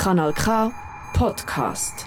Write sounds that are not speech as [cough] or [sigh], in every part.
Kanal K Podcast.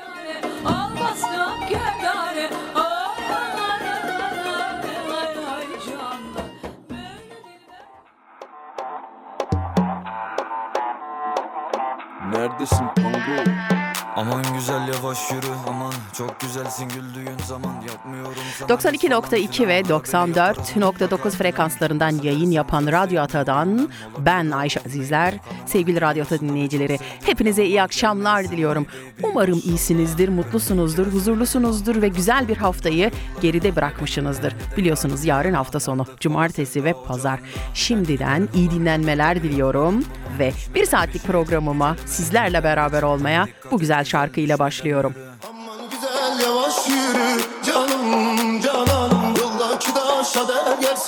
güzelsin güldüğün zaman yapmıyorum sana 92.2 ve 94.9 frekanslarından yayın yapan Radyo Ata'dan ben Ayşe Azizler. Sevgili Radyo Ata dinleyicileri hepinize iyi akşamlar diliyorum. Umarım iyisinizdir, mutlusunuzdur, huzurlusunuzdur ve güzel bir haftayı geride bırakmışsınızdır. Biliyorsunuz yarın hafta sonu, cumartesi ve pazar. Şimdiden iyi dinlenmeler diliyorum ve bir saatlik programıma sizlerle beraber olmaya bu güzel şarkıyla başlıyorum.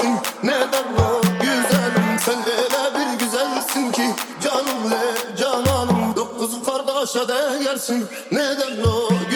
Değersin neden o güzelim Sen öyle bir güzelsin ki. Canım le cananım Dokuz kardeşe değersin neden o güzelim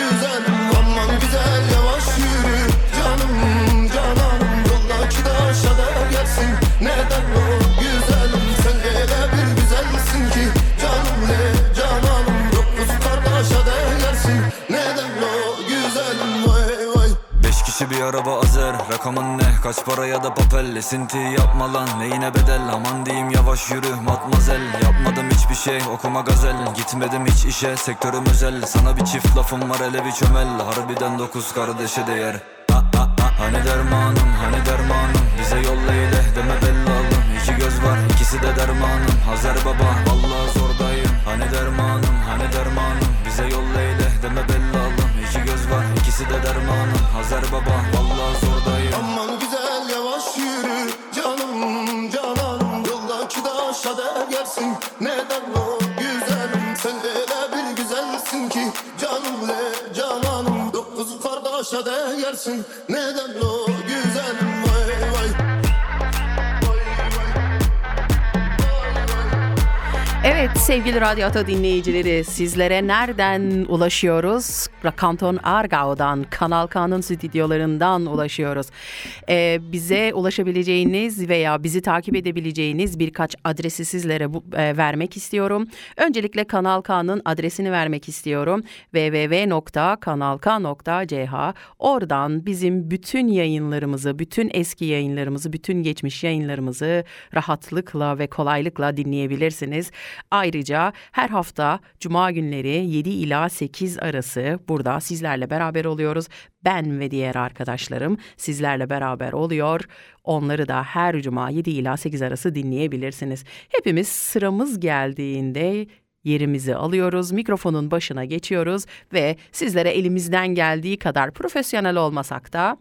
kişi bir araba azer Rakamın ne? Kaç para ya da papel? Esinti yapma lan neyine bedel? Aman diyeyim yavaş yürü matmazel. Yapmadım hiçbir şey okuma gazel. Gitmedim hiç işe sektörüm özel. Sana bir çift lafım var hele bir çömel. Harbiden dokuz kardeşe değer. Ha, ha, ha. Hani dermanım hani dermanım? Bize yolla ile deme bellalım. İki göz var ikisi de dermanım. Hazar baba vallahi zordayım. Hani dermanım hani dermanım ikisi de dermanım. Hazar baba vallahi zordayım. Aman güzel yavaş yürü. Canım cananım Yoldaki taşa değersin neden o güzelim Sen öyle bir güzelsin ki. Canım le cananım Dokuz kardeşe değersin neden sevgili Radyo Ata dinleyicileri sizlere nereden ulaşıyoruz? Kanton Argao'dan, Kanal K'nın stüdyolarından ulaşıyoruz. Ee, bize ulaşabileceğiniz veya bizi takip edebileceğiniz birkaç adresi sizlere bu, e, vermek istiyorum. Öncelikle Kanal K'nın adresini vermek istiyorum. www.kanalk.ch Oradan bizim bütün yayınlarımızı, bütün eski yayınlarımızı, bütün geçmiş yayınlarımızı rahatlıkla ve kolaylıkla dinleyebilirsiniz. Ayrıca her hafta cuma günleri 7 ila 8 arası burada sizlerle beraber oluyoruz. Ben ve diğer arkadaşlarım sizlerle beraber oluyor. Onları da her cuma 7 ila 8 arası dinleyebilirsiniz. Hepimiz sıramız geldiğinde yerimizi alıyoruz, mikrofonun başına geçiyoruz ve sizlere elimizden geldiği kadar profesyonel olmasak da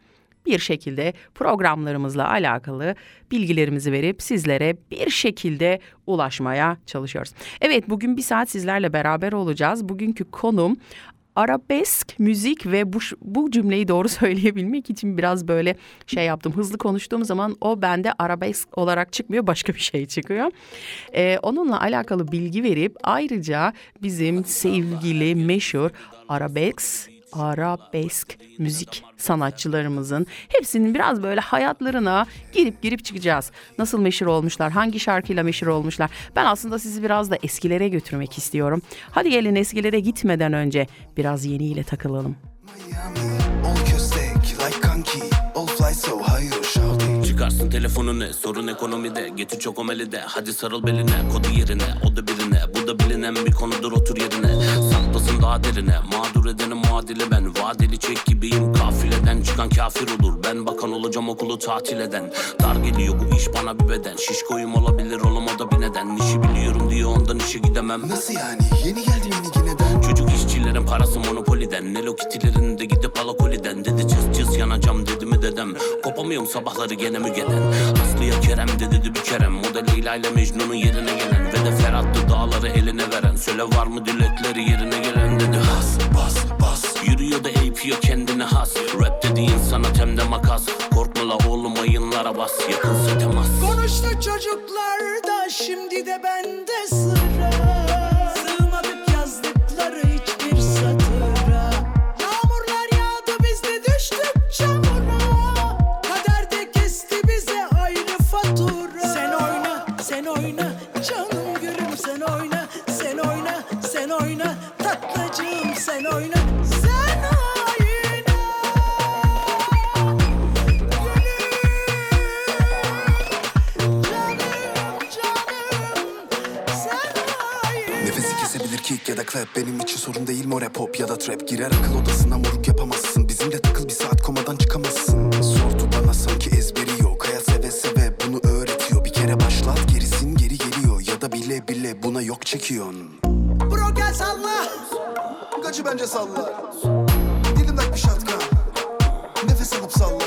bir şekilde programlarımızla alakalı bilgilerimizi verip sizlere bir şekilde ulaşmaya çalışıyoruz. Evet bugün bir saat sizlerle beraber olacağız. Bugünkü konum arabesk müzik ve bu, bu cümleyi doğru [laughs] söyleyebilmek için biraz böyle şey yaptım. Hızlı konuştuğum zaman o bende arabesk olarak çıkmıyor başka bir şey çıkıyor. Ee, onunla alakalı bilgi verip ayrıca bizim sevgili meşhur arabesk arabesk müzik sanatçılarımızın hepsinin biraz böyle hayatlarına girip girip çıkacağız. Nasıl meşhur olmuşlar, hangi şarkıyla meşhur olmuşlar. Ben aslında sizi biraz da eskilere götürmek istiyorum. Hadi gelin eskilere gitmeden önce biraz yeniyle takılalım. Çıkarsın telefonunu sorun ekonomide Getir çok omelide hadi sarıl beline Kodu yerine o da birine Bu da bilinen bir konudur otur yerine Saklasın daha derine. Mağdur edenin muadili ben. Vadeli çek gibiyim. Kafileden Çıkan kafir olur. Ben bakan olacağım okulu tatil eden. Dar geliyor bu iş bana bir beden. Şişkoyum olabilir olamadı bir neden. İşi biliyorum diye ondan işe gidemem. Nasıl yani? Yeni geldim yeni yineden Çocuk işçilerin parası monopoliden. Nelo kitilerin de gidip alakoliden. Dedi cız cız yanacağım dedem Kopamıyorum sabahları gene mi gelen? Aslıya Kerem de dedi bir kerem. Model Leyla ile Mecnun'un yerine gelen Ve de Ferhat'tı dağları eline veren. Söyle var mı dilekleri yerine gelen dedi. Has bas bas. Yürüyor da eğitiyor kendine has. Rap dediğin sanat hem de makas. Korkma la oğlum ayınlara bas. Yakınsa temas. Konuştu çocuklar da şimdi de bende sıra Nefesi kesebilir kick ya da clap Benim için sorun değil. More pop ya da trap Girer akıl odasına moruk yapamazsın. Bizimle takıl bir saat komadan çıkamazsın. Sordu bana sanki ezberi yok. Hayat seve seve bunu öğretiyor. Bir kere başlat gerisin geri geliyor. Ya da bile bile buna yok çekiyorsun Bro gel salla. Gacı bence sallar Dilimden bir şatkan. Nefes alıp salla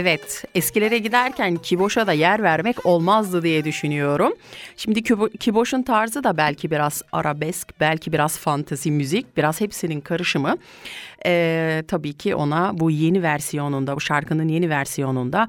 Evet, eskilere giderken Kiboş'a da yer vermek olmazdı diye düşünüyorum. Şimdi Kibo- Kiboş'un tarzı da belki biraz arabesk, belki biraz fantezi müzik, biraz hepsinin karışımı. Ee, tabii ki ona bu yeni versiyonunda, bu şarkının yeni versiyonunda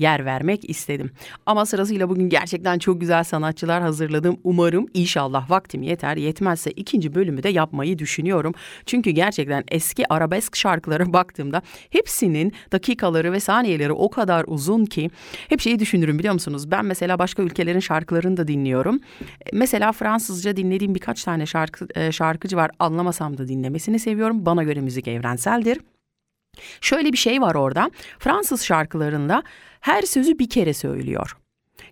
yer vermek istedim. Ama sırasıyla bugün gerçekten çok güzel sanatçılar hazırladım. Umarım inşallah vaktim yeter. Yetmezse ikinci bölümü de yapmayı düşünüyorum. Çünkü gerçekten eski arabesk şarkılara [laughs] baktığımda hepsinin dakikaları ve saniyeleri o kadar uzun ki hep şeyi düşünürüm biliyor musunuz? Ben mesela başka ülkelerin şarkılarını da dinliyorum. Mesela Fransızca dinlediğim birkaç tane şarkı e, şarkıcı var. Anlamasam da dinlemesini seviyorum. Bana göre müzik evrenseldir. Şöyle bir şey var orada. Fransız şarkılarında her sözü bir kere söylüyor.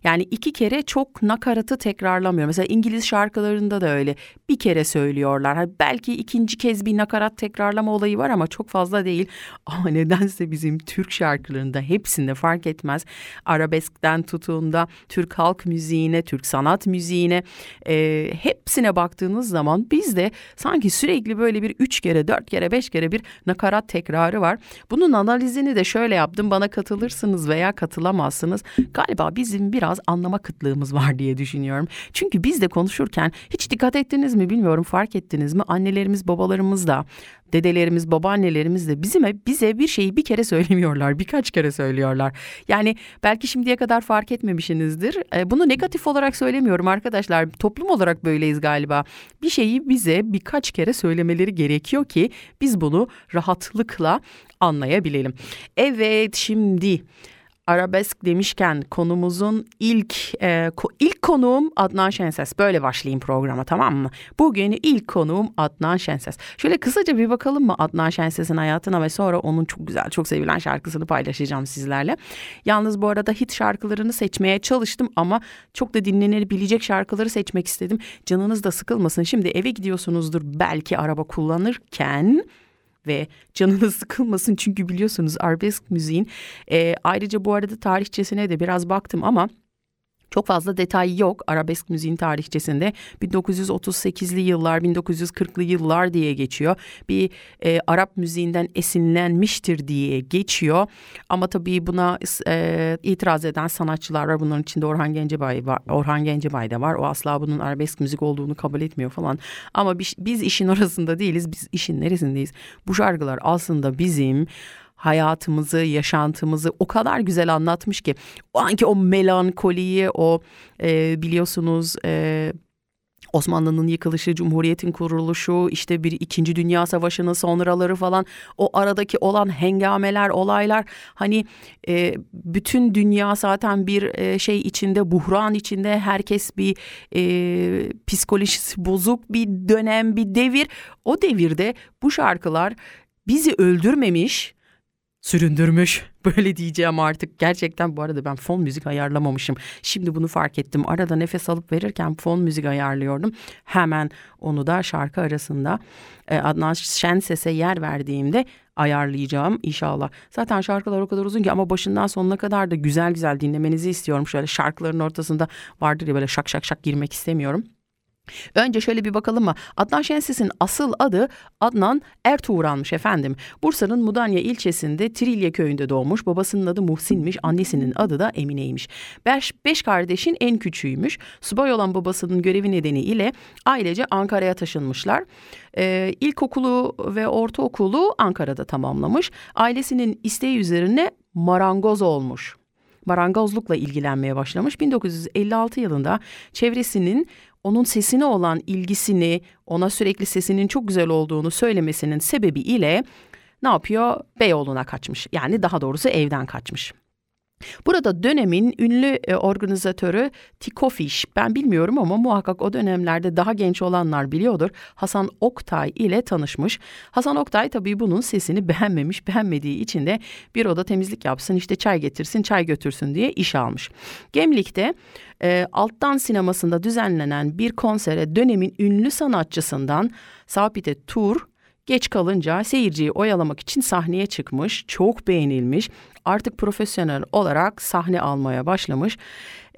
Yani iki kere çok nakaratı tekrarlamıyor. Mesela İngiliz şarkılarında da öyle bir kere söylüyorlar. Ha, belki ikinci kez bir nakarat tekrarlama olayı var ama çok fazla değil. [laughs] Ama nedense bizim Türk şarkılarında hepsinde fark etmez. Arabeskten tutun Türk halk müziğine, Türk sanat müziğine e, hepsine baktığınız zaman bizde sanki sürekli böyle bir üç kere, dört kere, beş kere bir nakarat tekrarı var. Bunun analizini de şöyle yaptım. Bana katılırsınız veya katılamazsınız. Galiba bizim biraz anlama kıtlığımız var diye düşünüyorum. Çünkü biz de konuşurken hiç dikkat ettiniz mi bilmiyorum fark ettiniz mi? Annelerimiz, babalarımız da dedelerimiz, babaannelerimiz de bizim bize bir şeyi bir kere söylemiyorlar, birkaç kere söylüyorlar. Yani belki şimdiye kadar fark etmemişsinizdir. Bunu negatif olarak söylemiyorum arkadaşlar. Toplum olarak böyleyiz galiba. Bir şeyi bize birkaç kere söylemeleri gerekiyor ki biz bunu rahatlıkla anlayabilelim. Evet şimdi arabesk demişken konumuzun ilk e, ko- ilk konuğum Adnan Şenses. Böyle başlayayım programa tamam mı? Bugün ilk konuğum Adnan Şenses. Şöyle kısaca bir bakalım mı Adnan Şenses'in hayatına ve sonra onun çok güzel, çok sevilen şarkısını paylaşacağım sizlerle. Yalnız bu arada hit şarkılarını seçmeye çalıştım ama çok da dinlenebilecek şarkıları seçmek istedim. Canınız da sıkılmasın. Şimdi eve gidiyorsunuzdur belki araba kullanırken ve canınız [laughs] sıkılmasın. Çünkü biliyorsunuz arabesk müziğin e, ayrıca bu arada tarihçesine de biraz baktım ama çok fazla detay yok arabesk müziğin tarihçesinde. 1938'li yıllar 1940'lı yıllar diye geçiyor. Bir e, Arap müziğinden esinlenmiştir diye geçiyor. Ama tabii buna e, itiraz eden sanatçılar var. Bunların içinde Orhan Gencebay var Orhan Gencebay da var. O asla bunun arabesk müzik olduğunu kabul etmiyor falan. Ama biz, biz işin orasında değiliz biz işin neresindeyiz? Bu şarkılar aslında bizim hayatımızı, yaşantımızı o kadar güzel anlatmış ki o anki o melankoliyi, o e, biliyorsunuz e, Osmanlı'nın yıkılışı, Cumhuriyet'in kuruluşu, işte bir İkinci Dünya Savaşı'nın sonraları falan o aradaki olan hengameler, olaylar hani e, bütün dünya zaten bir e, şey içinde, buhran içinde herkes bir e, psikolojisi bozuk bir dönem, bir devir. O devirde bu şarkılar bizi öldürmemiş, süründürmüş. [laughs] Böyle diyeceğim artık. Gerçekten bu arada ben fon müzik ayarlamamışım. Şimdi bunu fark ettim. Arada nefes alıp verirken fon müzik ayarlıyordum. Hemen onu da şarkı arasında e, Adnan Şenses'e yer verdiğimde ayarlayacağım inşallah. Zaten şarkılar o kadar uzun ki ama başından sonuna kadar da güzel güzel dinlemenizi istiyorum. Şöyle şarkıların ortasında vardır ya böyle şak şak şak girmek istemiyorum. Önce şöyle bir bakalım mı? Adnan Şenses'in asıl adı Adnan Ertuğran'mış efendim. Bursa'nın Mudanya ilçesinde Trilye köyünde doğmuş. Babasının adı Muhsin'miş, annesinin adı da Emine'ymiş. Beş, beş kardeşin en küçüğüymüş. Subay olan babasının görevi nedeniyle ailece Ankara'ya taşınmışlar. Ee, ilkokulu ve ortaokulu Ankara'da tamamlamış. Ailesinin isteği üzerine marangoz olmuş marangozlukla ilgilenmeye başlamış. 1956 yılında çevresinin onun sesine olan ilgisini, ona sürekli sesinin çok güzel olduğunu söylemesinin sebebi ile ne yapıyor? Beyoğlu'na kaçmış. Yani daha doğrusu evden kaçmış. Burada dönemin ünlü e, organizatörü Tiko Fish, ben bilmiyorum ama muhakkak o dönemlerde daha genç olanlar biliyordur. Hasan Oktay ile tanışmış. Hasan Oktay tabii bunun sesini beğenmemiş, beğenmediği için de bir oda temizlik yapsın, işte çay getirsin, çay götürsün diye iş almış. Gemlik'te e, Alttan Sineması'nda düzenlenen bir konsere dönemin ünlü sanatçısından Sapite Tur Geç kalınca seyirciyi oyalamak için sahneye çıkmış, çok beğenilmiş. Artık profesyonel olarak sahne almaya başlamış.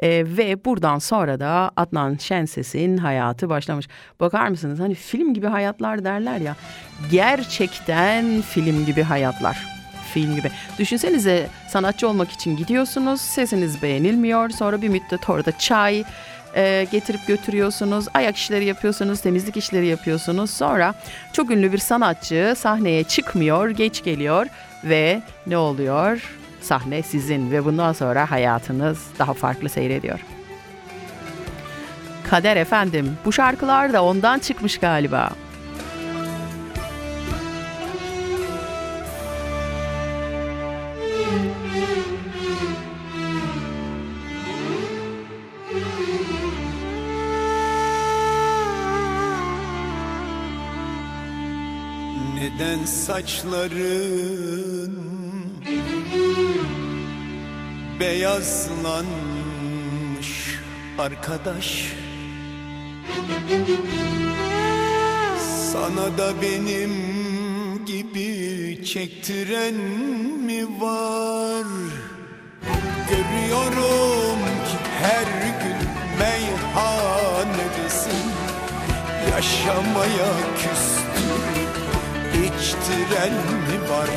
Ee, ve buradan sonra da Adnan Şenses'in hayatı başlamış. Bakar mısınız hani film gibi hayatlar derler ya. Gerçekten film gibi hayatlar film gibi. Düşünsenize sanatçı olmak için gidiyorsunuz, sesiniz beğenilmiyor. Sonra bir müddet orada çay e, getirip götürüyorsunuz, ayak işleri yapıyorsunuz, temizlik işleri yapıyorsunuz. Sonra çok ünlü bir sanatçı sahneye çıkmıyor, geç geliyor ve ne oluyor? Sahne sizin ve bundan sonra hayatınız daha farklı seyrediyor. Kader efendim, bu şarkılar da ondan çıkmış galiba. Neden saçların beyazlanmış arkadaş? Sana da benim gibi çektiren mi var? Görüyorum ki her gün meyhanedesin. Yaşamaya içtiren mi var?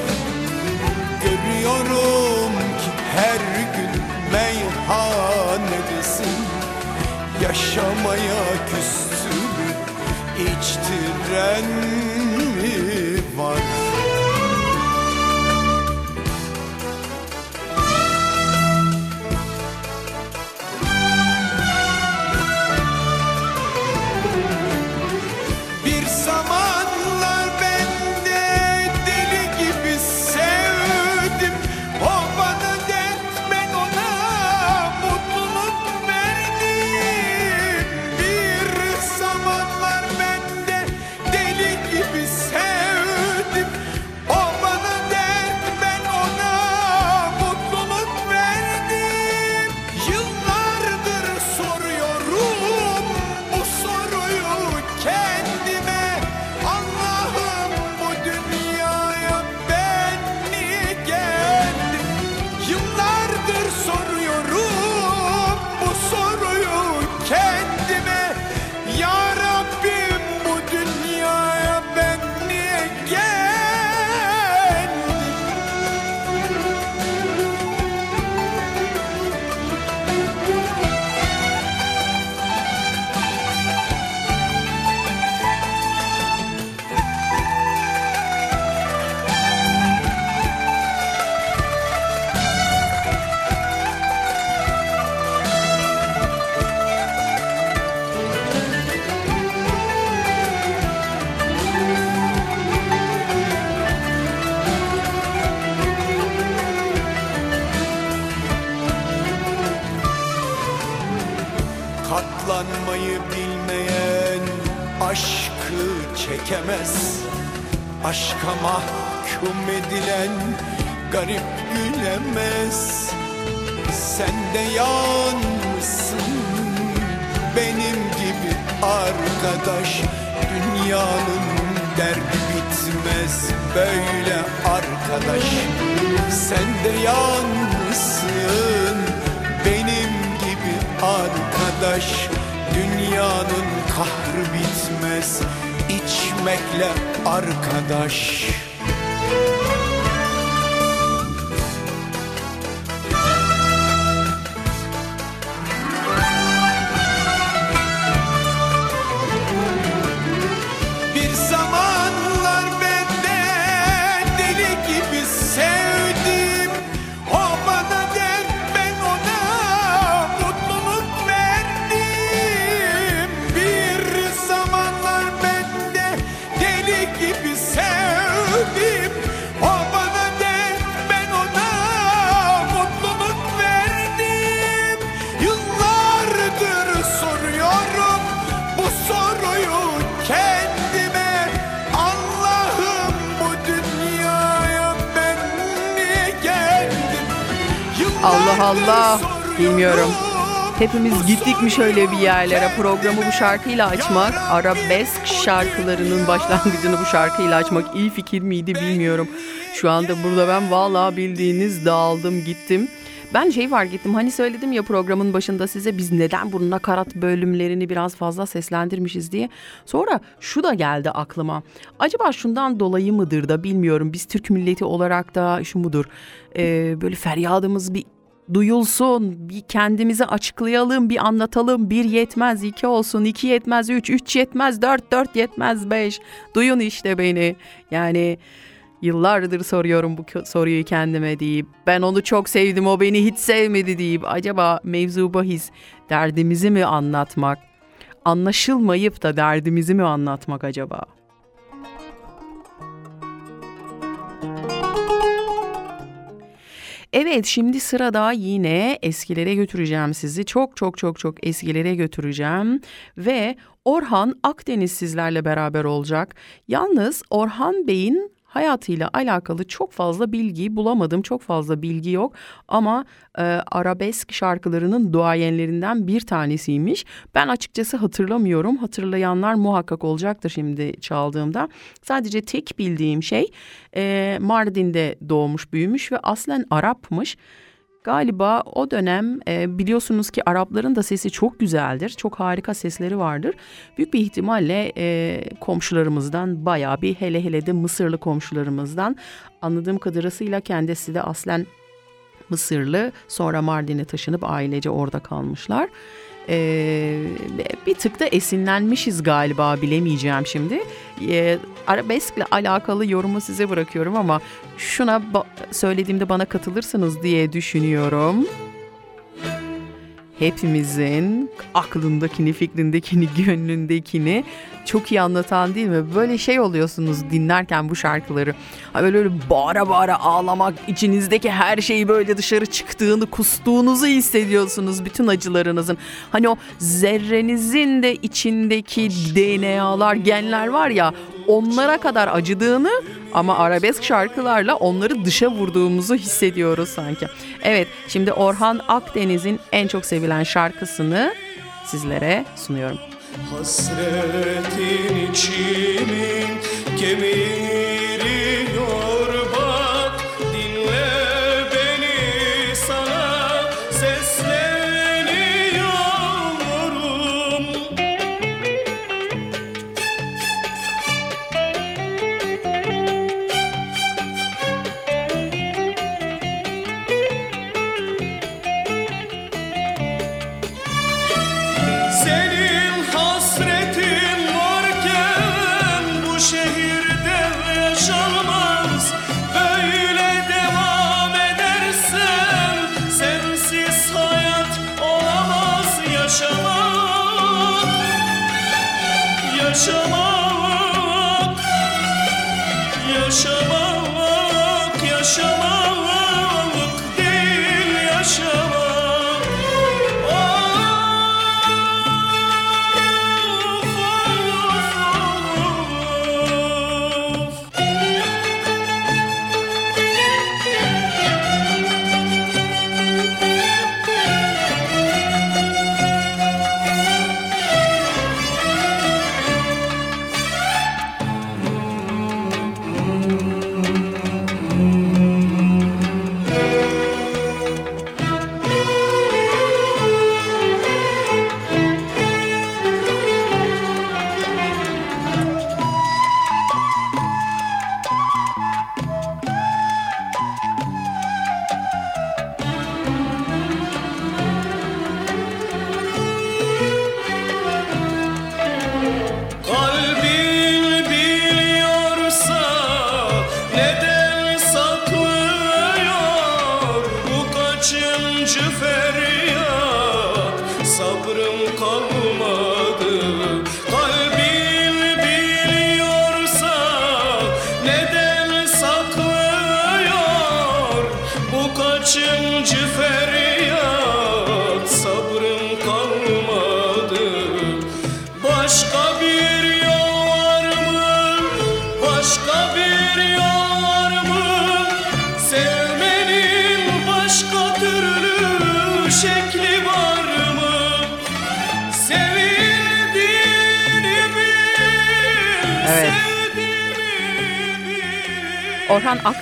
Görüyorum ki her gün meyhanedesin Yaşamaya küstün içtiren mi çekemez. Aşka mahkum edilen garip gülemez. Sen de yanmışsın benim gibi arkadaş. Dünyanın derdi bitmez böyle arkadaş. Sen de yanmışsın benim gibi arkadaş. Dünyanın kahrı bitmez içmekle arkadaş Allah Bilmiyorum. Hepimiz gittik mi şöyle bir yerlere programı bu şarkıyla açmak, arabesk şarkılarının başlangıcını bu şarkıyla açmak iyi fikir miydi bilmiyorum. Şu anda burada ben vallahi bildiğiniz dağıldım gittim. Ben şey fark ettim hani söyledim ya programın başında size biz neden bu nakarat bölümlerini biraz fazla seslendirmişiz diye. Sonra şu da geldi aklıma. Acaba şundan dolayı mıdır da bilmiyorum biz Türk milleti olarak da şu mudur Ee, böyle feryadımız bir duyulsun, bir kendimizi açıklayalım, bir anlatalım. Bir yetmez, iki olsun, iki yetmez, üç, üç yetmez, dört, dört yetmez, beş. Duyun işte beni. Yani yıllardır soruyorum bu soruyu kendime deyip ben onu çok sevdim o beni hiç sevmedi deyip acaba mevzu bahis derdimizi mi anlatmak anlaşılmayıp da derdimizi mi anlatmak acaba? Evet şimdi sırada yine eskilere götüreceğim sizi. Çok çok çok çok eskilere götüreceğim. Ve Orhan Akdeniz sizlerle beraber olacak. Yalnız Orhan Bey'in hayatıyla alakalı çok fazla bilgi bulamadım. Çok fazla bilgi yok ama e, arabesk şarkılarının duayenlerinden bir tanesiymiş. Ben açıkçası hatırlamıyorum. Hatırlayanlar muhakkak olacaktır şimdi çaldığımda. Sadece tek bildiğim şey e, Mardin'de doğmuş büyümüş ve aslen Arapmış. Galiba o dönem e, biliyorsunuz ki Arapların da sesi çok güzeldir. Çok harika sesleri vardır. Büyük bir ihtimalle e, komşularımızdan bayağı bir hele hele de Mısırlı komşularımızdan anladığım kadarıyla kendisi de aslen Mısırlı. Sonra Mardin'e taşınıp ailece orada kalmışlar. Ee, bir tık da esinlenmişiz galiba bilemeyeceğim şimdi. Ee, arabeskle alakalı yorumu size bırakıyorum ama şuna ba- söylediğimde bana katılırsınız diye düşünüyorum. Hepimizin aklındakini, fikrindekini, gönlündekini çok iyi anlatan değil mi? Böyle şey oluyorsunuz dinlerken bu şarkıları. Böyle, böyle bağıra bağıra ağlamak, içinizdeki her şeyi böyle dışarı çıktığını, kustuğunuzu hissediyorsunuz bütün acılarınızın. Hani o zerrenizin de içindeki DNA'lar, genler var ya onlara kadar acıdığını ama arabesk şarkılarla onları dışa vurduğumuzu hissediyoruz sanki. Evet, şimdi Orhan Akdeniz'in en çok sevilen şarkısını sizlere sunuyorum. Hasretin içimi kemiriyor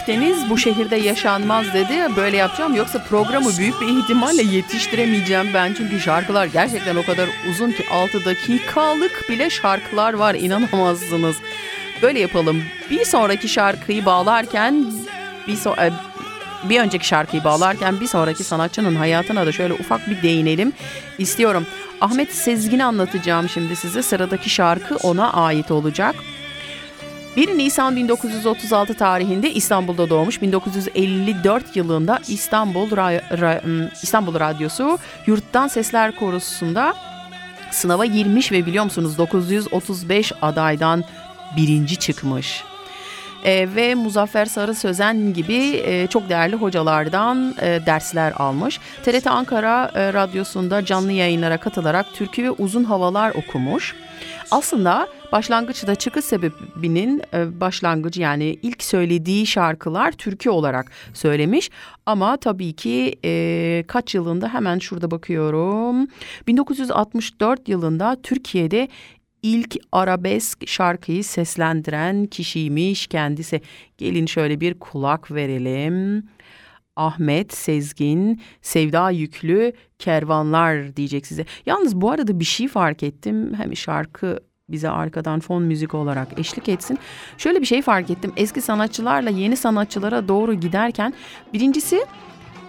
Akdeniz bu şehirde yaşanmaz dedi. Böyle yapacağım yoksa programı büyük bir ihtimalle yetiştiremeyeceğim ben. Çünkü şarkılar gerçekten o kadar uzun ki 6 dakikalık bile şarkılar var inanamazsınız. Böyle yapalım. Bir sonraki şarkıyı bağlarken bir so- e, bir önceki şarkıyı bağlarken bir sonraki sanatçının hayatına da şöyle ufak bir değinelim istiyorum. Ahmet Sezgin'i anlatacağım şimdi size. Sıradaki şarkı ona ait olacak. 1 Nisan 1936 tarihinde İstanbul'da doğmuş. 1954 yılında İstanbul Ra- Ra- İstanbul Radyosu Yurttan Sesler Korosu'nda sınava girmiş ve biliyor musunuz 935 adaydan birinci çıkmış. Ee, ve Muzaffer Sarı Sözen gibi e, çok değerli hocalardan e, dersler almış. TRT Ankara e, Radyosu'nda canlı yayınlara katılarak türkü ve uzun havalar okumuş. Aslında başlangıçta çıkış sebebinin e, başlangıcı yani ilk söylediği şarkılar türkü olarak söylemiş. Ama tabii ki e, kaç yılında hemen şurada bakıyorum. 1964 yılında Türkiye'de ilk arabesk şarkıyı seslendiren kişiymiş kendisi. Gelin şöyle bir kulak verelim. Ahmet Sezgin, Sevda Yüklü, Kervanlar diyecek size. Yalnız bu arada bir şey fark ettim. Hem şarkı bize arkadan fon müzik olarak eşlik etsin. Şöyle bir şey fark ettim. Eski sanatçılarla yeni sanatçılara doğru giderken birincisi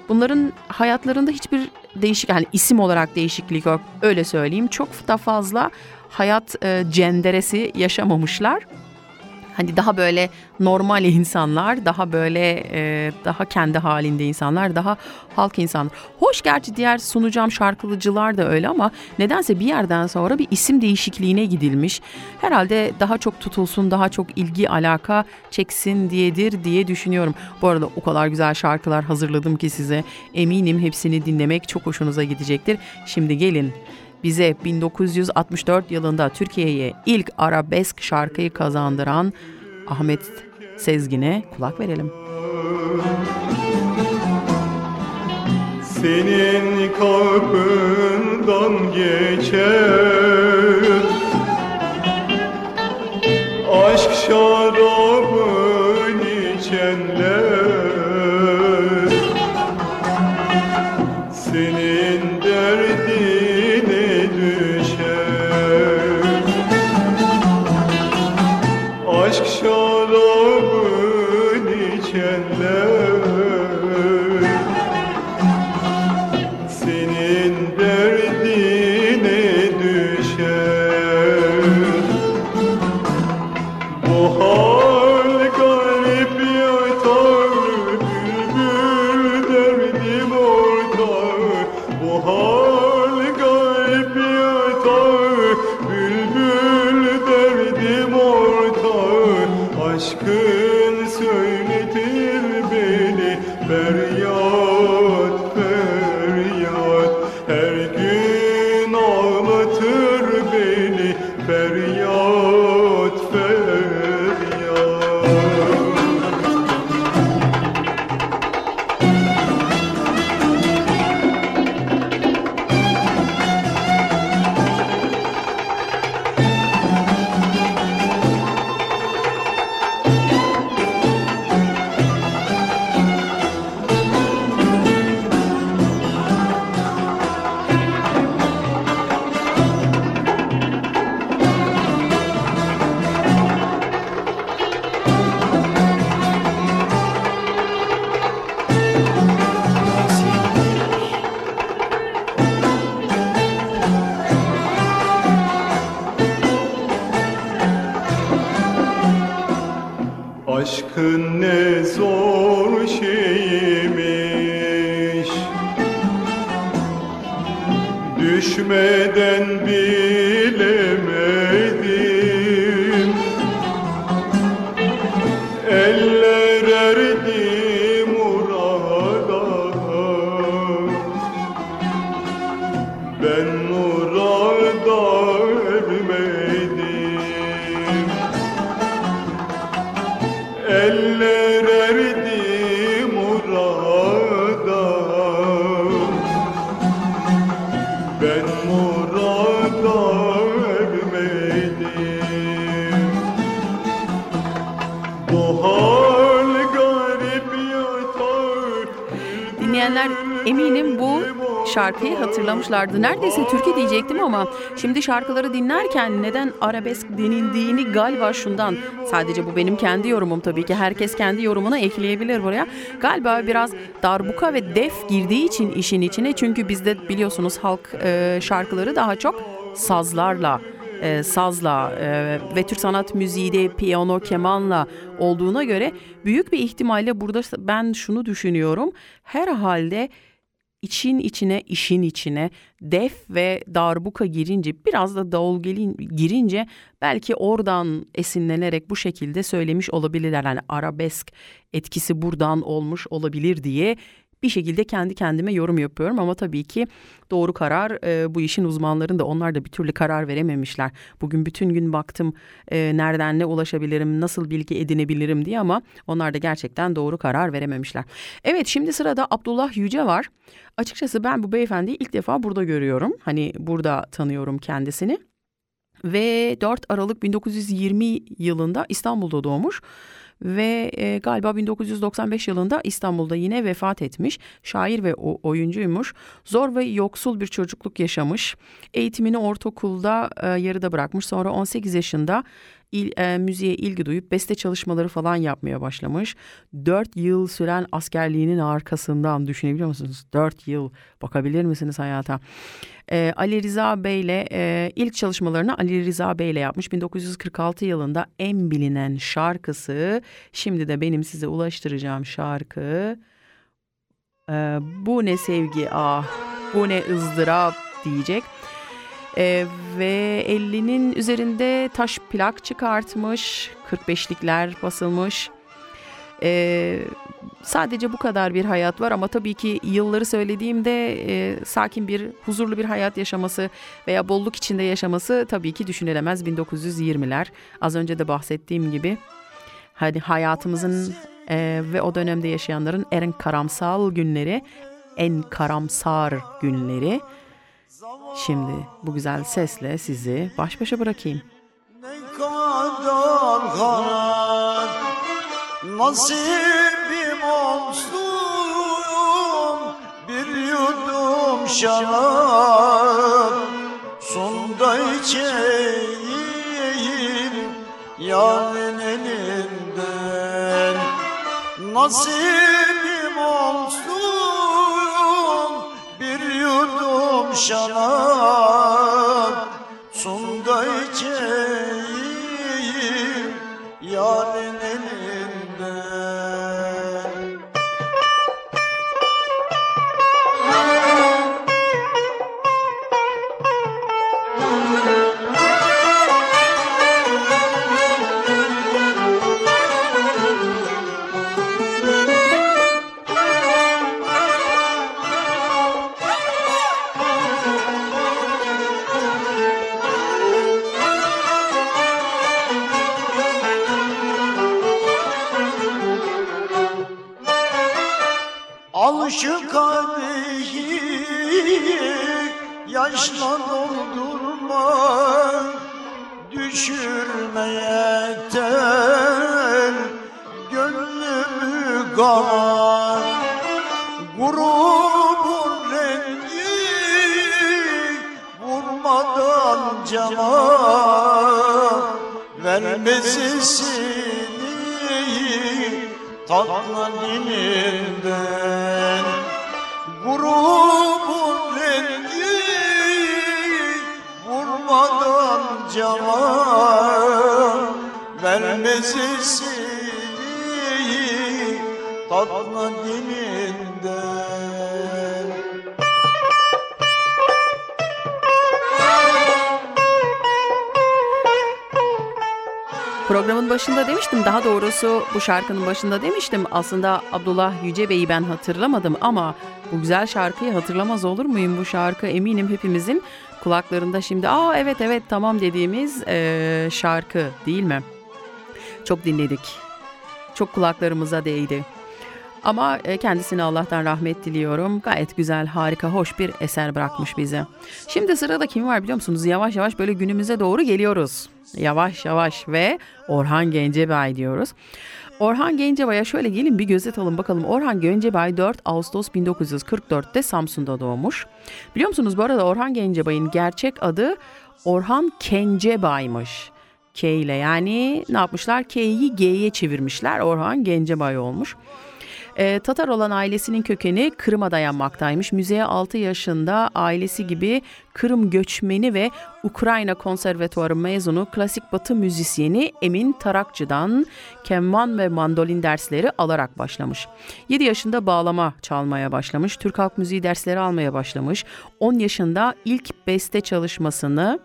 bunların hayatlarında hiçbir değişik yani isim olarak değişiklik yok. Öyle söyleyeyim. Çok da fazla hayat e, cenderesi yaşamamışlar. Hani daha böyle normal insanlar, daha böyle e, daha kendi halinde insanlar, daha halk insanlar. Hoş gerçi diğer sunacağım şarkıcılar da öyle ama nedense bir yerden sonra bir isim değişikliğine gidilmiş. Herhalde daha çok tutulsun, daha çok ilgi alaka çeksin diyedir diye düşünüyorum. Bu arada o kadar güzel şarkılar hazırladım ki size. Eminim hepsini dinlemek çok hoşunuza gidecektir. Şimdi gelin bize 1964 yılında Türkiye'ye ilk arabesk şarkıyı kazandıran Ahmet Sezgin'e kulak verelim. Senin kapından geçer Aşk şarabın şarkıyı hatırlamışlardı. Neredeyse türkü diyecektim ama şimdi şarkıları dinlerken neden arabesk denildiğini galiba şundan. Sadece bu benim kendi yorumum tabii ki. Herkes kendi yorumunu ekleyebilir buraya. Galiba biraz darbuka ve def girdiği için işin içine. Çünkü bizde biliyorsunuz halk e, şarkıları daha çok sazlarla e, sazla e, ve Türk sanat müziği de piyano, kemanla olduğuna göre büyük bir ihtimalle burada ben şunu düşünüyorum. Herhalde için içine, işin içine def ve darbuka girince biraz da davul girince belki oradan esinlenerek bu şekilde söylemiş olabilirler. Yani arabesk etkisi buradan olmuş olabilir diye bir şekilde kendi kendime yorum yapıyorum ama tabii ki doğru karar e, bu işin uzmanlarında onlar da bir türlü karar verememişler. Bugün bütün gün baktım e, nereden ne ulaşabilirim, nasıl bilgi edinebilirim diye ama onlar da gerçekten doğru karar verememişler. Evet şimdi sırada Abdullah Yüce var. Açıkçası ben bu beyefendiyi ilk defa burada görüyorum. Hani burada tanıyorum kendisini. Ve 4 Aralık 1920 yılında İstanbul'da doğmuş ve e, galiba 1995 yılında İstanbul'da yine vefat etmiş. Şair ve o, oyuncuymuş. Zor ve yoksul bir çocukluk yaşamış. Eğitimini ortaokulda e, yarıda bırakmış. Sonra 18 yaşında il, e, müziğe ilgi duyup beste çalışmaları falan yapmaya başlamış. 4 yıl süren askerliğinin arkasından düşünebiliyor musunuz? 4 yıl bakabilir misiniz hayata? E, Ali Rıza Bey'le e, ilk çalışmalarını Ali Rıza Bey'le yapmış. 1946 yılında en bilinen şarkısı şimdi de benim size ulaştıracağım şarkı e, Bu ne sevgi ah bu ne ızdırap diyecek. Ee, ve 50'nin üzerinde taş plak çıkartmış, 45'likler basılmış. Ee, sadece bu kadar bir hayat var ama tabii ki yılları söylediğimde e, sakin bir, huzurlu bir hayat yaşaması veya bolluk içinde yaşaması tabii ki düşünülemez 1920'ler. Az önce de bahsettiğim gibi hani hayatımızın e, ve o dönemde yaşayanların en karamsal günleri, en karamsar günleri. Şimdi bu güzel sesle sizi baş başa bırakayım. Ne kadar karar nasibim olsun bir yudum şarap sonda içeyim yarın elinden nasibim olsun yudum doğrusu bu şarkının başında demiştim aslında Abdullah Yüce Bey'i ben hatırlamadım ama bu güzel şarkıyı hatırlamaz olur muyum bu şarkı eminim hepimizin kulaklarında şimdi aa evet evet tamam dediğimiz eee, şarkı değil mi? Çok dinledik. çok kulaklarımıza değdi. Ama e, kendisine Allah'tan rahmet diliyorum. Gayet güzel, harika, hoş bir eser bırakmış bize. Şimdi sırada kim var biliyor musunuz? Yavaş yavaş böyle günümüze doğru geliyoruz. Yavaş yavaş ve Orhan Gencebay diyoruz. Orhan Gencebay'a şöyle gelin bir göz atalım bakalım. Orhan Gencebay 4 Ağustos 1944'te Samsun'da doğmuş. Biliyor musunuz bu arada Orhan Gencebay'ın gerçek adı Orhan Kencebay'mış. K ile yani ne yapmışlar? K'yi G'ye çevirmişler. Orhan Gencebay olmuş. Ee, Tatar olan ailesinin kökeni Kırım'a dayanmaktaymış. Müzeye 6 yaşında ailesi gibi Kırım göçmeni ve Ukrayna Konservatuarı mezunu klasik batı müzisyeni Emin Tarakçı'dan keman ve mandolin dersleri alarak başlamış. 7 yaşında bağlama çalmaya başlamış. Türk halk müziği dersleri almaya başlamış. 10 yaşında ilk beste çalışmasını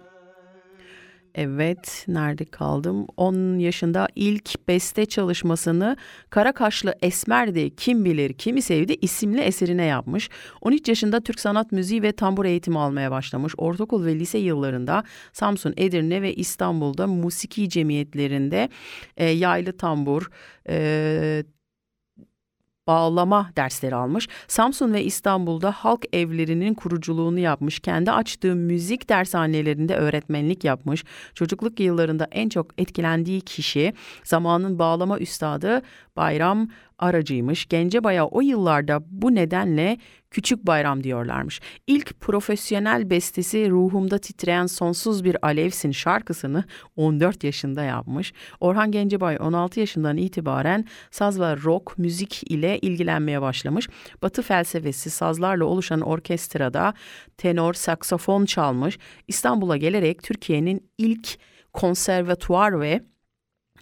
Evet, nerede kaldım? 10 yaşında ilk beste çalışmasını Kara Kaşlı Esmer'di Kim Bilir Kimi Sevdi isimli eserine yapmış. 13 yaşında Türk sanat müziği ve tambur eğitimi almaya başlamış. Ortaokul ve lise yıllarında Samsun, Edirne ve İstanbul'da musiki cemiyetlerinde e, yaylı tambur, e, bağlama dersleri almış. Samsun ve İstanbul'da halk evlerinin kuruculuğunu yapmış. Kendi açtığı müzik dershanelerinde öğretmenlik yapmış. Çocukluk yıllarında en çok etkilendiği kişi zamanın bağlama üstadı Bayram Aracıymış. Gencebay'a o yıllarda bu nedenle Küçük Bayram diyorlarmış. İlk profesyonel bestesi Ruhumda Titreyen Sonsuz Bir Alevsin şarkısını 14 yaşında yapmış. Orhan Gencebay 16 yaşından itibaren saz ve rock müzik ile ilgilenmeye başlamış. Batı felsefesi sazlarla oluşan orkestrada tenor saksafon çalmış. İstanbul'a gelerek Türkiye'nin ilk konservatuar ve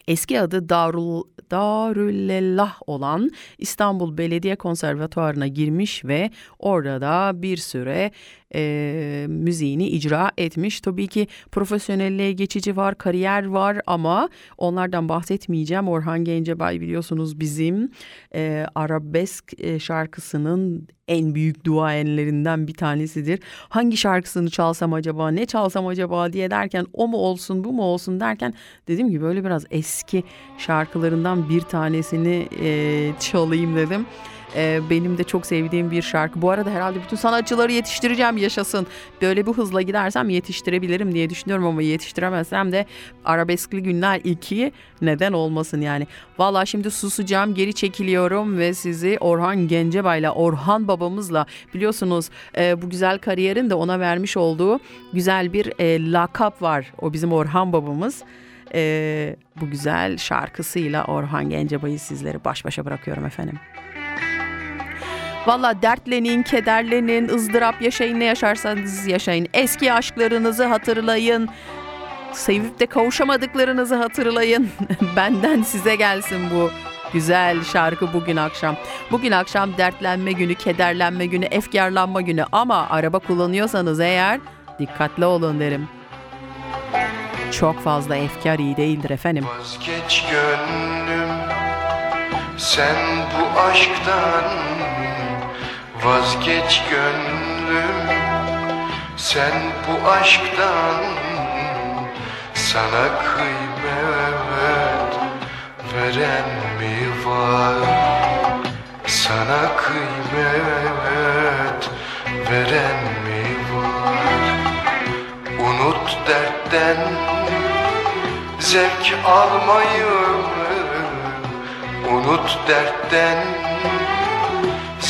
eski adı Darul Darülellah olan İstanbul Belediye Konservatuarı'na girmiş ve orada da bir süre e, müziğini icra etmiş. Tabii ki profesyonelliğe geçici var, kariyer var ama onlardan bahsetmeyeceğim. Orhan Gencebay biliyorsunuz bizim e, arabesk e, şarkısının en büyük duayenlerinden bir tanesidir. Hangi şarkısını çalsam acaba, ne çalsam acaba diye derken o mu olsun, bu mu olsun derken dedim ki böyle biraz eski şarkılarından bir tanesini e, çalayım dedim. Ee, benim de çok sevdiğim bir şarkı. Bu arada herhalde bütün sanatçıları yetiştireceğim yaşasın. Böyle bu hızla gidersem yetiştirebilirim diye düşünüyorum ama yetiştiremezsem de Arabeskli Günler 2 neden olmasın yani. Valla şimdi susacağım geri çekiliyorum ve sizi Orhan Gencebay'la Orhan babamızla biliyorsunuz e, bu güzel kariyerin de ona vermiş olduğu güzel bir e, lakap var. O bizim Orhan babamız. E, bu güzel şarkısıyla Orhan Gencebay'ı sizleri baş başa bırakıyorum efendim. Valla dertlenin, kederlenin, ızdırap yaşayın ne yaşarsanız yaşayın. Eski aşklarınızı hatırlayın. Sevip de kavuşamadıklarınızı hatırlayın. [laughs] Benden size gelsin bu güzel şarkı bugün akşam. Bugün akşam dertlenme günü, kederlenme günü, efkarlanma günü ama araba kullanıyorsanız eğer dikkatli olun derim. Çok fazla efkar iyi değildir efendim. Vazgeç gönlüm sen bu aşktan Vazgeç gönlüm sen bu aşktan Sana kıymet veren mi var? Sana kıymet veren mi var? Unut dertten zevk almayı Unut dertten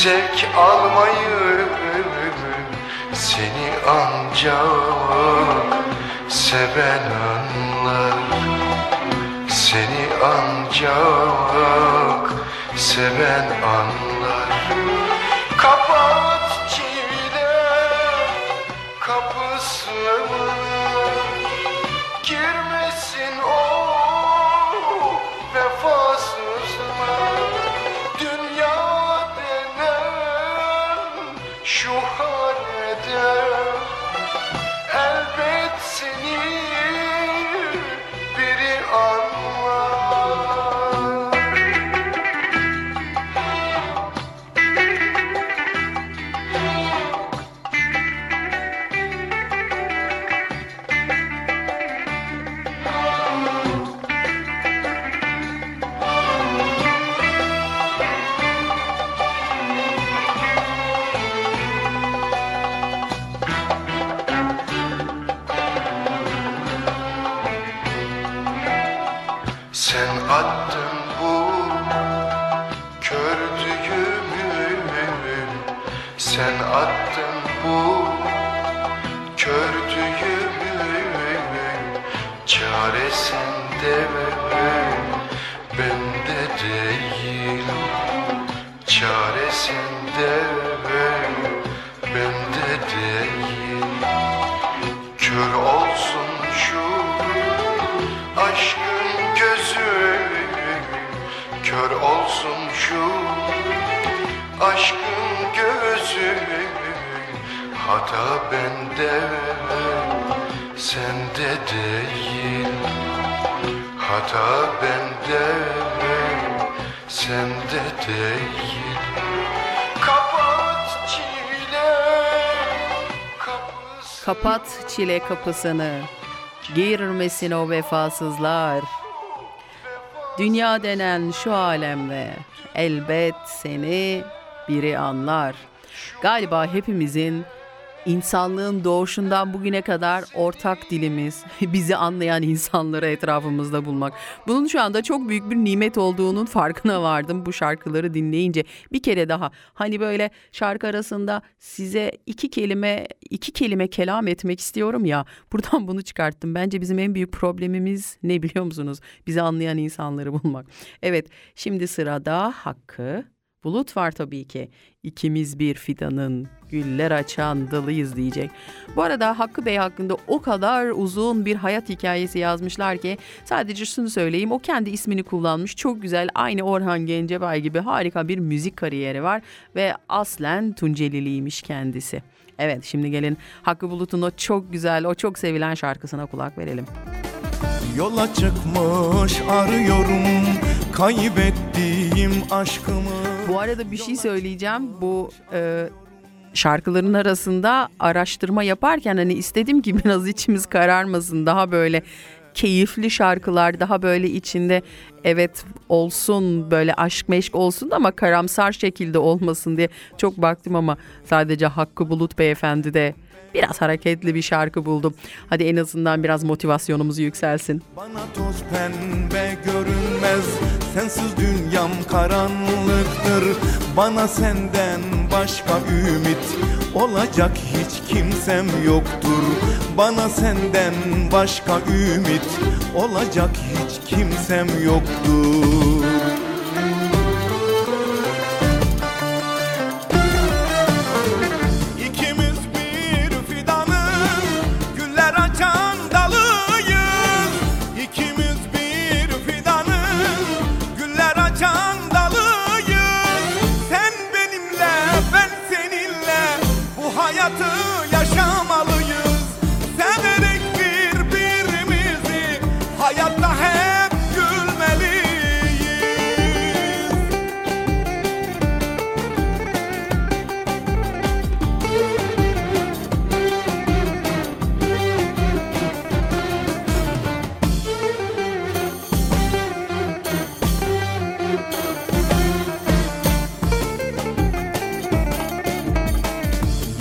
zevk almayı Seni ancak seven anlar. Seni ancak seven anlar. Kapat Kör olsun şu aşkın gözü Hata bende sende değil. Hata bende sende değil. Kapat çile kapısı Kapat çile kapısını, girmesin o vefasızlar. Dünya denen şu alemde elbet seni biri anlar. Galiba hepimizin insanlığın doğuşundan bugüne kadar ortak dilimiz, [laughs] bizi anlayan insanları etrafımızda bulmak. Bunun şu anda çok büyük bir nimet olduğunun farkına vardım bu şarkıları dinleyince. Bir kere daha hani böyle şarkı arasında size iki kelime iki kelime kelam etmek istiyorum ya. [laughs] Buradan bunu çıkarttım. Bence bizim en büyük problemimiz ne biliyor musunuz? Bizi anlayan insanları bulmak. Evet, şimdi sırada Hakkı Bulut var tabii ki. İkimiz bir fidanın güller açan dalıyız diyecek. Bu arada Hakkı Bey hakkında o kadar uzun bir hayat hikayesi yazmışlar ki sadece şunu söyleyeyim o kendi ismini kullanmış. Çok güzel aynı Orhan Gencebay gibi harika bir müzik kariyeri var ve aslen Tunceliliymiş kendisi. Evet şimdi gelin Hakkı Bulut'un o çok güzel, o çok sevilen şarkısına kulak verelim. Yola çıkmış arıyorum kaybettiğim aşkımı. Bu arada bir şey söyleyeceğim. Bu e, şarkıların arasında araştırma yaparken hani istedim ki [laughs] biraz içimiz kararmasın. Daha böyle keyifli şarkılar, daha böyle içinde evet olsun böyle aşk meşk olsun ama karamsar şekilde olmasın diye çok baktım ama sadece Hakkı Bulut Beyefendi de biraz hareketli bir şarkı buldum. Hadi en azından biraz motivasyonumuz yükselsin. Bana toz pembe görünmez Sensiz dünyam karanlıktır Bana senden başka ümit Olacak hiç kimsem yoktur Bana senden başka ümit Olacak hiç kimsem yoktur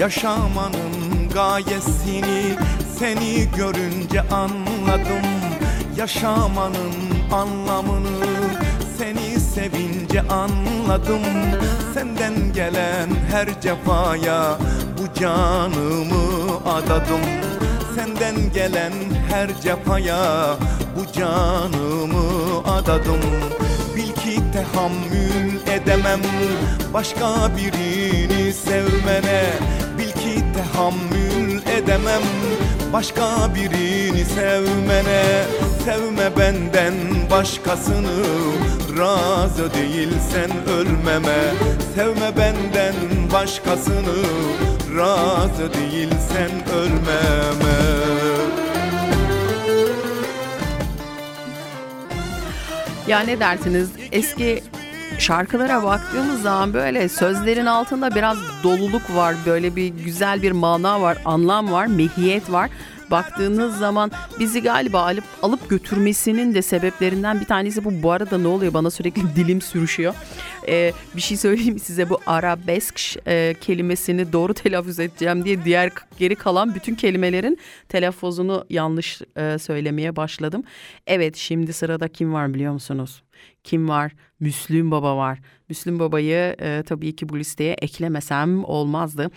Yaşamanın gayesini seni görünce anladım. Yaşamanın anlamını seni sevince anladım. Senden gelen her cefaya bu canımı adadım. Senden gelen her cefaya bu canımı adadım. Bil ki tahammül edemem başka birini sevmene tahammül edemem. Başka birini sevmene Sevme benden başkasını. Razı değilsen ölmeme Sevme benden başkasını. Razı değilsen ölmeme. Ya ne dersiniz? Eski şarkılara baktığımız zaman böyle sözlerin altında biraz doluluk var. Böyle bir güzel bir mana var, anlam var, mehiyet var. baktığınız zaman bizi galiba alıp alıp götürmesinin de sebeplerinden bir tanesi bu. Bu arada ne oluyor bana sürekli [laughs] dilim sürüşüyor. Ee, bir şey söyleyeyim size bu arabesk e, kelimesini doğru [laughs] telaffuz edeceğim diye diğer geri kalan bütün kelimelerin telaffuzunu yanlış e, söylemeye başladım. Evet şimdi sırada kim var biliyor musunuz? Kim var? Müslüm Baba var. Müslüm Baba'yı e, tabii ki bu listeye eklemesem olmazdı.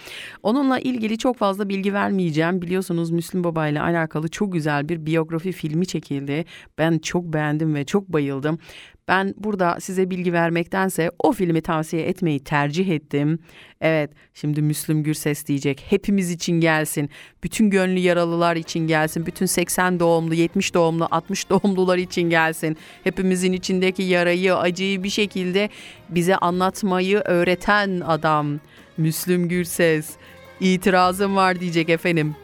Onunla ilgili çok fazla bilgi vermeyeceğim. Biliyorsunuz Müslüm Baba ile alakalı çok güzel bir biyografi filmi çekildi. Ben çok beğendim ve çok bayıldım. Ben burada size bilgi vermektense o filmi tavsiye etmeyi tercih ettim. Evet, şimdi Müslüm Gürses diyecek. Hepimiz için gelsin. Bütün gönlü yaralılar için gelsin. Bütün 80 doğumlu, 70 doğumlu, 60 [laughs] doğumlular için gelsin. Hepimizin içindeki yarayı, acıyı bir şekilde bize anlatmayı öğreten adam Müslüm Gürses. İtirazım var diyecek efendim.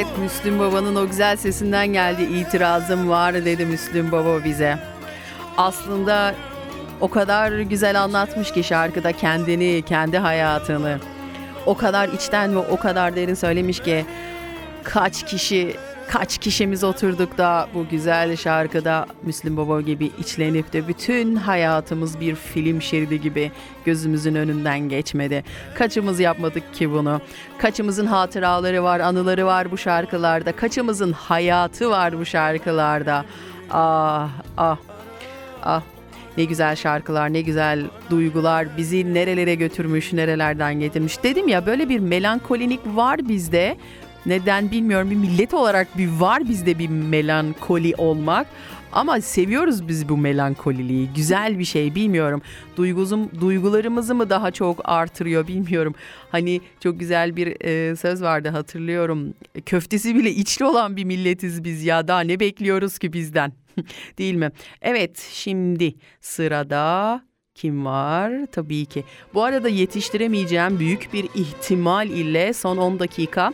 Evet Müslüm Baba'nın o güzel sesinden geldi itirazım var dedi Müslüm Baba bize. Aslında o kadar güzel anlatmış ki şarkıda kendini, kendi hayatını. O kadar içten ve o kadar derin söylemiş ki kaç kişi kaç kişimiz oturduk da bu güzel şarkıda Müslüm Baba gibi içlenip de bütün hayatımız bir film şeridi gibi gözümüzün önünden geçmedi. Kaçımız yapmadık ki bunu? Kaçımızın hatıraları var, anıları var bu şarkılarda. Kaçımızın hayatı var bu şarkılarda. Ah, ah, ah. Ne güzel şarkılar, ne güzel duygular bizi nerelere götürmüş, nerelerden getirmiş. Dedim ya böyle bir melankolinik var bizde. Neden bilmiyorum bir millet olarak bir var bizde bir melankoli olmak. Ama seviyoruz biz bu melankoliliği. Güzel bir şey bilmiyorum. Duyguzum, duygularımızı mı daha çok artırıyor bilmiyorum. Hani çok güzel bir e, söz vardı hatırlıyorum. Köftesi bile içli olan bir milletiz biz ya. Daha ne bekliyoruz ki bizden? [laughs] Değil mi? Evet şimdi sırada kim var? Tabii ki. Bu arada yetiştiremeyeceğim büyük bir ihtimal ile son 10 dakika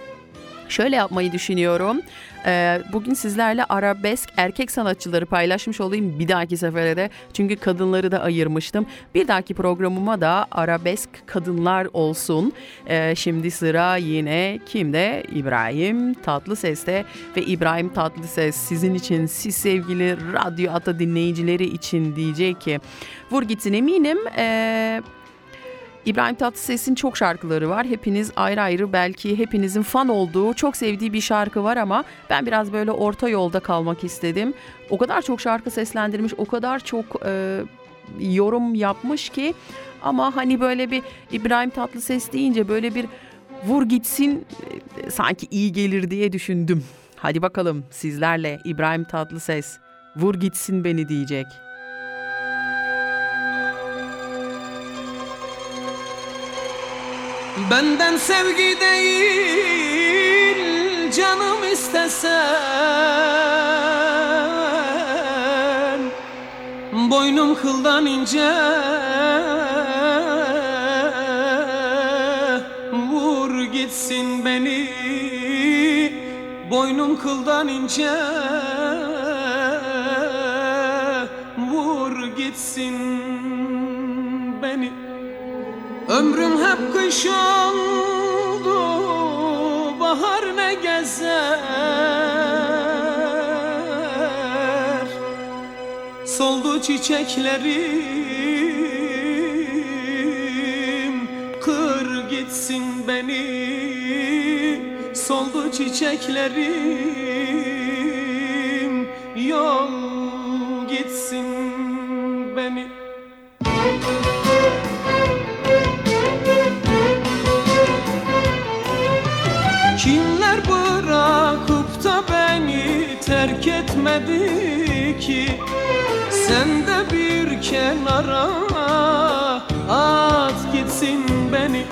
Şöyle yapmayı düşünüyorum. Ee, bugün sizlerle arabesk erkek sanatçıları paylaşmış olayım bir dahaki sefere de. Çünkü kadınları da ayırmıştım. Bir dahaki programıma da arabesk kadınlar olsun. Ee, şimdi sıra yine kimde? İbrahim Tatlıses'te ve İbrahim Tatlıses sizin için, siz sevgili Radyo Ata dinleyicileri için diyecek ki vur gitsin eminim. Ee, İbrahim Tatlıses'in çok şarkıları var. Hepiniz ayrı ayrı belki hepinizin fan olduğu, çok sevdiği bir şarkı var ama ben biraz böyle orta yolda kalmak istedim. O kadar çok şarkı seslendirmiş, o kadar çok e, yorum yapmış ki ama hani böyle bir İbrahim Tatlıses deyince böyle bir vur gitsin e, sanki iyi gelir diye düşündüm. Hadi bakalım sizlerle İbrahim Tatlıses vur gitsin beni diyecek. Benden sevgi değil canım istesen. Boynum kıldan ince Vur gitsin beni. Boynum kıldan ince Vur gitsin beni Ömrüm hep kış oldu Bahar ne gezer? Soldu çiçeklerim Kır gitsin beni. Soldu çiçeklerim Yol terk etmedi ki Sen de bir kenara at gitsin beni.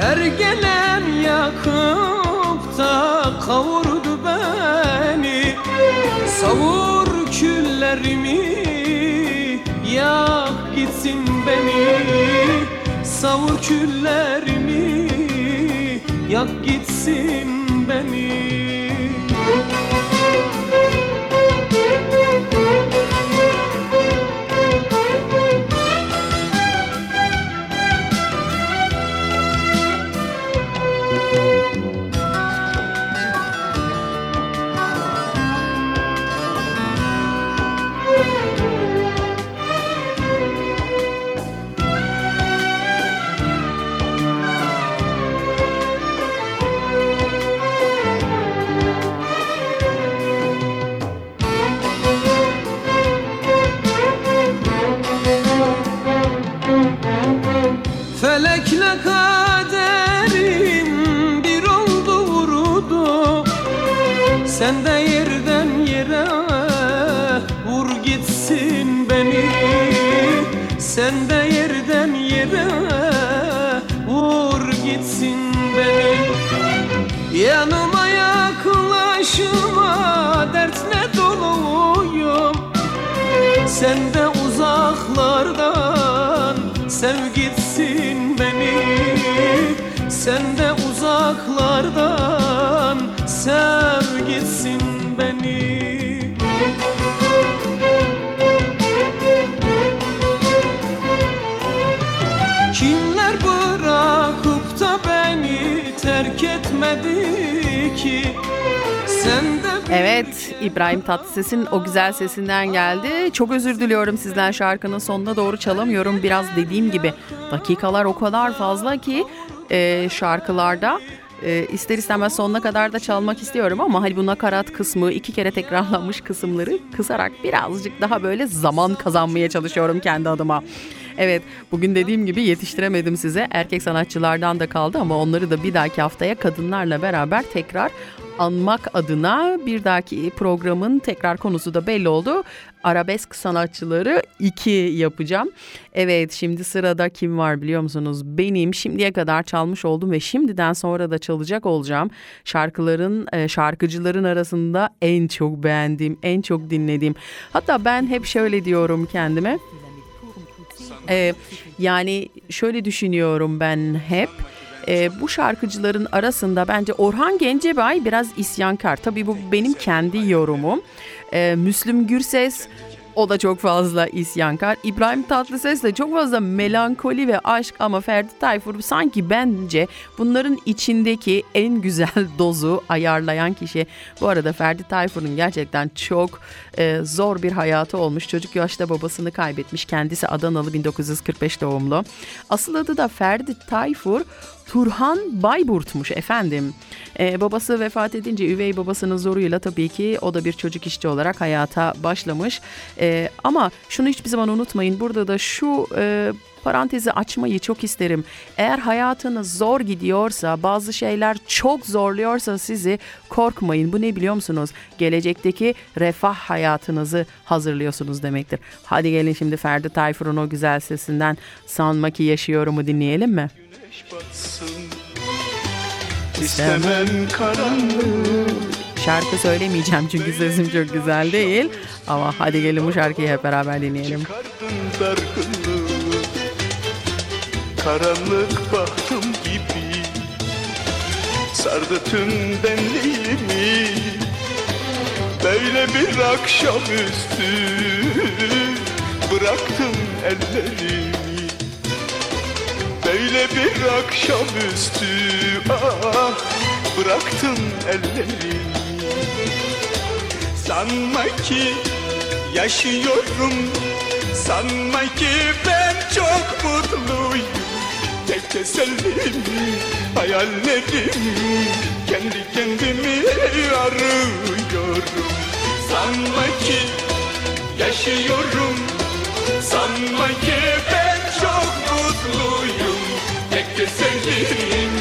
Her gelen yakıp da kavurdu beni. Savur küllerimi yak gitsin beni. Savur küllerimi yak gitsin Evet, İbrahim Tatlıses'in o güzel sesinden geldi. Çok özür diliyorum sizden şarkının sonuna doğru çalamıyorum. Biraz dediğim gibi dakikalar o kadar fazla ki e, şarkılarda e, ister istemez sonuna kadar da çalmak istiyorum ama hani bu nakarat kısmı iki kere tekrarlanmış kısımları kısarak birazcık daha böyle zaman kazanmaya çalışıyorum kendi adıma. Evet bugün dediğim gibi yetiştiremedim size. Erkek sanatçılardan da kaldı ama onları da bir dahaki haftaya kadınlarla beraber tekrar anmak adına bir dahaki programın tekrar konusu da belli oldu. Arabesk sanatçıları 2 yapacağım. Evet şimdi sırada kim var biliyor musunuz? Benim şimdiye kadar çalmış olduğum ve şimdiden sonra da çalacak olacağım şarkıların e, şarkıcıların arasında en çok beğendiğim, en çok dinlediğim. Hatta ben hep şöyle diyorum kendime. Ee, yani şöyle düşünüyorum ben hep. Ee, bu şarkıcıların arasında bence Orhan Gencebay biraz isyankar. Tabii bu benim kendi yorumum. Ee, Müslüm Gürses o da çok fazla isyankar. İbrahim Tatlıses de çok fazla melankoli ve aşk ama Ferdi Tayfur sanki bence bunların içindeki en güzel [laughs] dozu ayarlayan kişi. Bu arada Ferdi Tayfur'un gerçekten çok e, zor bir hayatı olmuş. Çocuk yaşta babasını kaybetmiş. Kendisi Adanalı 1945 doğumlu. Asıl adı da Ferdi Tayfur. Turhan Bayburt'muş efendim. Ee, babası vefat edince üvey babasının zoruyla tabii ki o da bir çocuk işçi olarak hayata başlamış. Ee, ama şunu hiçbir zaman unutmayın. Burada da şu e, parantezi açmayı çok isterim. Eğer hayatınız zor gidiyorsa, bazı şeyler çok zorluyorsa sizi korkmayın. Bu ne biliyor musunuz? Gelecekteki refah hayatınızı hazırlıyorsunuz demektir. Hadi gelin şimdi Ferdi Tayfur'un o güzel sesinden Sanma ki yaşıyorum'u dinleyelim mi? Batsın. İstemem. Karanlık. Şarkı söylemeyeceğim çünkü sesim çok güzel değil. Ama hadi gelin bu şarkıyı hep beraber dinleyelim. Karanlık bahtım gibi. Sardı tüm benliğimi. Böyle bir akşamüstü Bıraktım ellerimi Böyle bir akşamüstü ah Bıraktım ellerimi Sanma ki yaşıyorum Sanma ki ben çok mutluyum. Tek tesellim hayallerim Kendi kendimi arıyorum. Sanma ki yaşıyorum Sanma ki Tek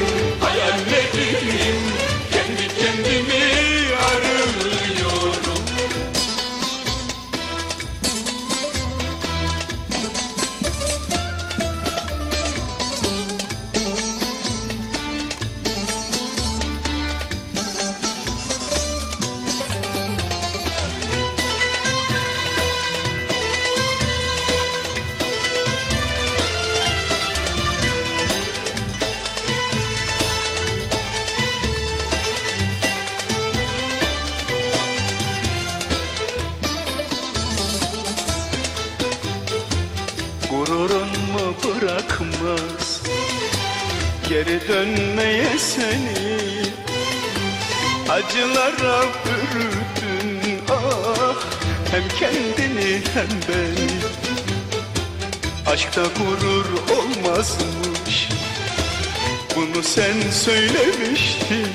kendini hem beni Aşkta gurur olmazmış. Bunu sen söylemiştin.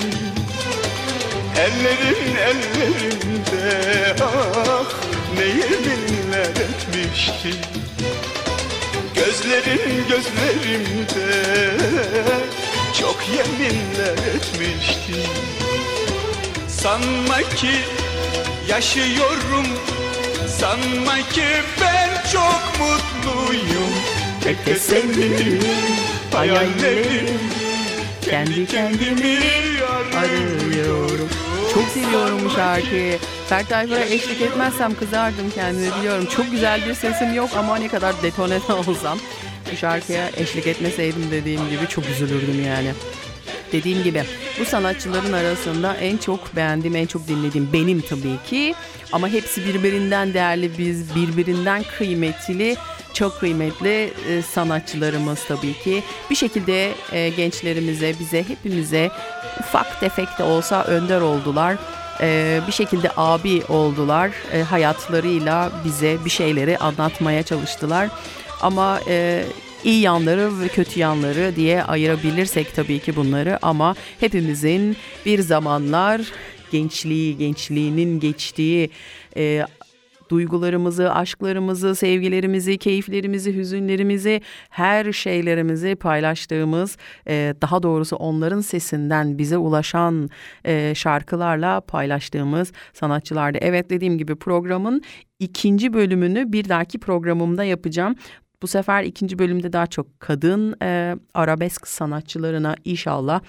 Ellerin ellerimde ah Ne yeminler etmiştin. Gözlerin gözlerimde Çok yeminler etmiştin. Sanma ki yaşıyorum Sanma ki ben çok mutluyum Tek tesellim hayallerim Kendi kendimi arıyorum. Çok seviyorum bu şarkıyı. Ferdi Tayfur'a eşlik etmezsem kızardım kendimi biliyorum. Çok güzel bir sesim yok ama ne kadar detone [laughs] olsam bu şarkıya eşlik etmeseydim dediğim gibi çok üzülürdüm yani. Dediğim gibi bu sanatçıların arasında en çok beğendiğim, en çok dinlediğim benim tabii ki. Ama hepsi birbirinden değerli, biz birbirinden kıymetli, çok kıymetli e, sanatçılarımız tabii ki. Bir şekilde e, gençlerimize, bize, hepimize ufak tefek de olsa önder oldular. E, bir şekilde abi oldular. E, hayatlarıyla bize bir şeyleri anlatmaya çalıştılar. Ama e, iyi yanları ve kötü yanları diye ayırabilirsek tabii ki bunları ama hepimizin bir zamanlar gençliği, gençliğinin geçtiği e, duygularımızı, aşklarımızı, sevgilerimizi, keyiflerimizi, hüzünlerimizi, her şeylerimizi paylaştığımız, e, daha doğrusu onların sesinden bize ulaşan e, şarkılarla paylaştığımız sanatçılardı. Evet dediğim gibi programın ikinci bölümünü bir dahaki programımda yapacağım. Bu sefer ikinci bölümde daha çok kadın e, arabesk sanatçılarına inşallah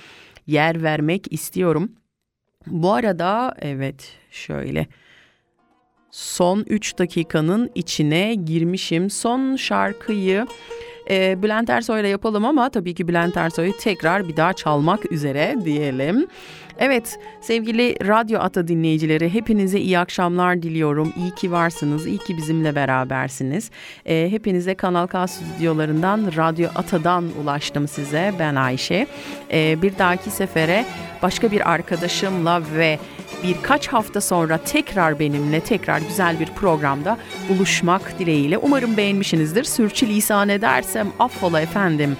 yer vermek istiyorum. Bu arada evet şöyle son 3 dakikanın içine girmişim. Son şarkıyı e, Bülent Ersoy'la yapalım ama tabii ki Bülent Ersoy'u tekrar bir daha çalmak üzere diyelim. Evet sevgili Radyo Ata dinleyicileri hepinize iyi akşamlar diliyorum. İyi ki varsınız, iyi ki bizimle berabersiniz. E, hepinize Kanal K stüdyolarından Radyo Ata'dan ulaştım size. Ben Ayşe. E, bir dahaki sefere başka bir arkadaşımla ve birkaç hafta sonra tekrar benimle tekrar güzel bir programda buluşmak dileğiyle. Umarım beğenmişsinizdir. Sürçülisan edersem affola efendim.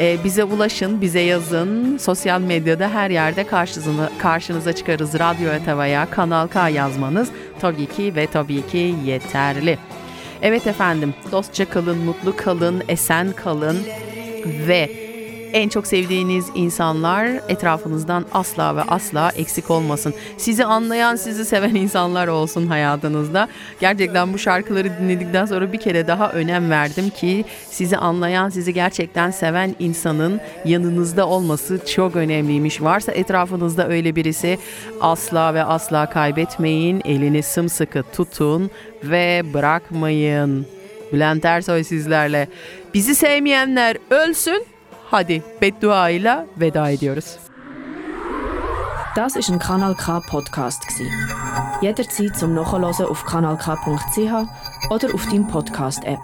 Ee, bize ulaşın, bize yazın. Sosyal medyada her yerde karşınıza, karşınıza çıkarız. Radyo Etava'ya, Kanal K yazmanız tabii ki ve tabii ki yeterli. Evet efendim, dostça kalın, mutlu kalın, esen kalın ve en çok sevdiğiniz insanlar etrafınızdan asla ve asla eksik olmasın. Sizi anlayan, sizi seven insanlar olsun hayatınızda. Gerçekten bu şarkıları dinledikten sonra bir kere daha önem verdim ki sizi anlayan, sizi gerçekten seven insanın yanınızda olması çok önemliymiş. Varsa etrafınızda öyle birisi asla ve asla kaybetmeyin. Elini sımsıkı tutun ve bırakmayın. Bülent Ersoy sizlerle. Bizi sevmeyenler ölsün. Hadi beddua ile veda ediyoruz. Das ist ein Kanal K Podcast gsi. Jederzeit zum Nachhören auf kanalk.ch oder auf deinem Podcast App.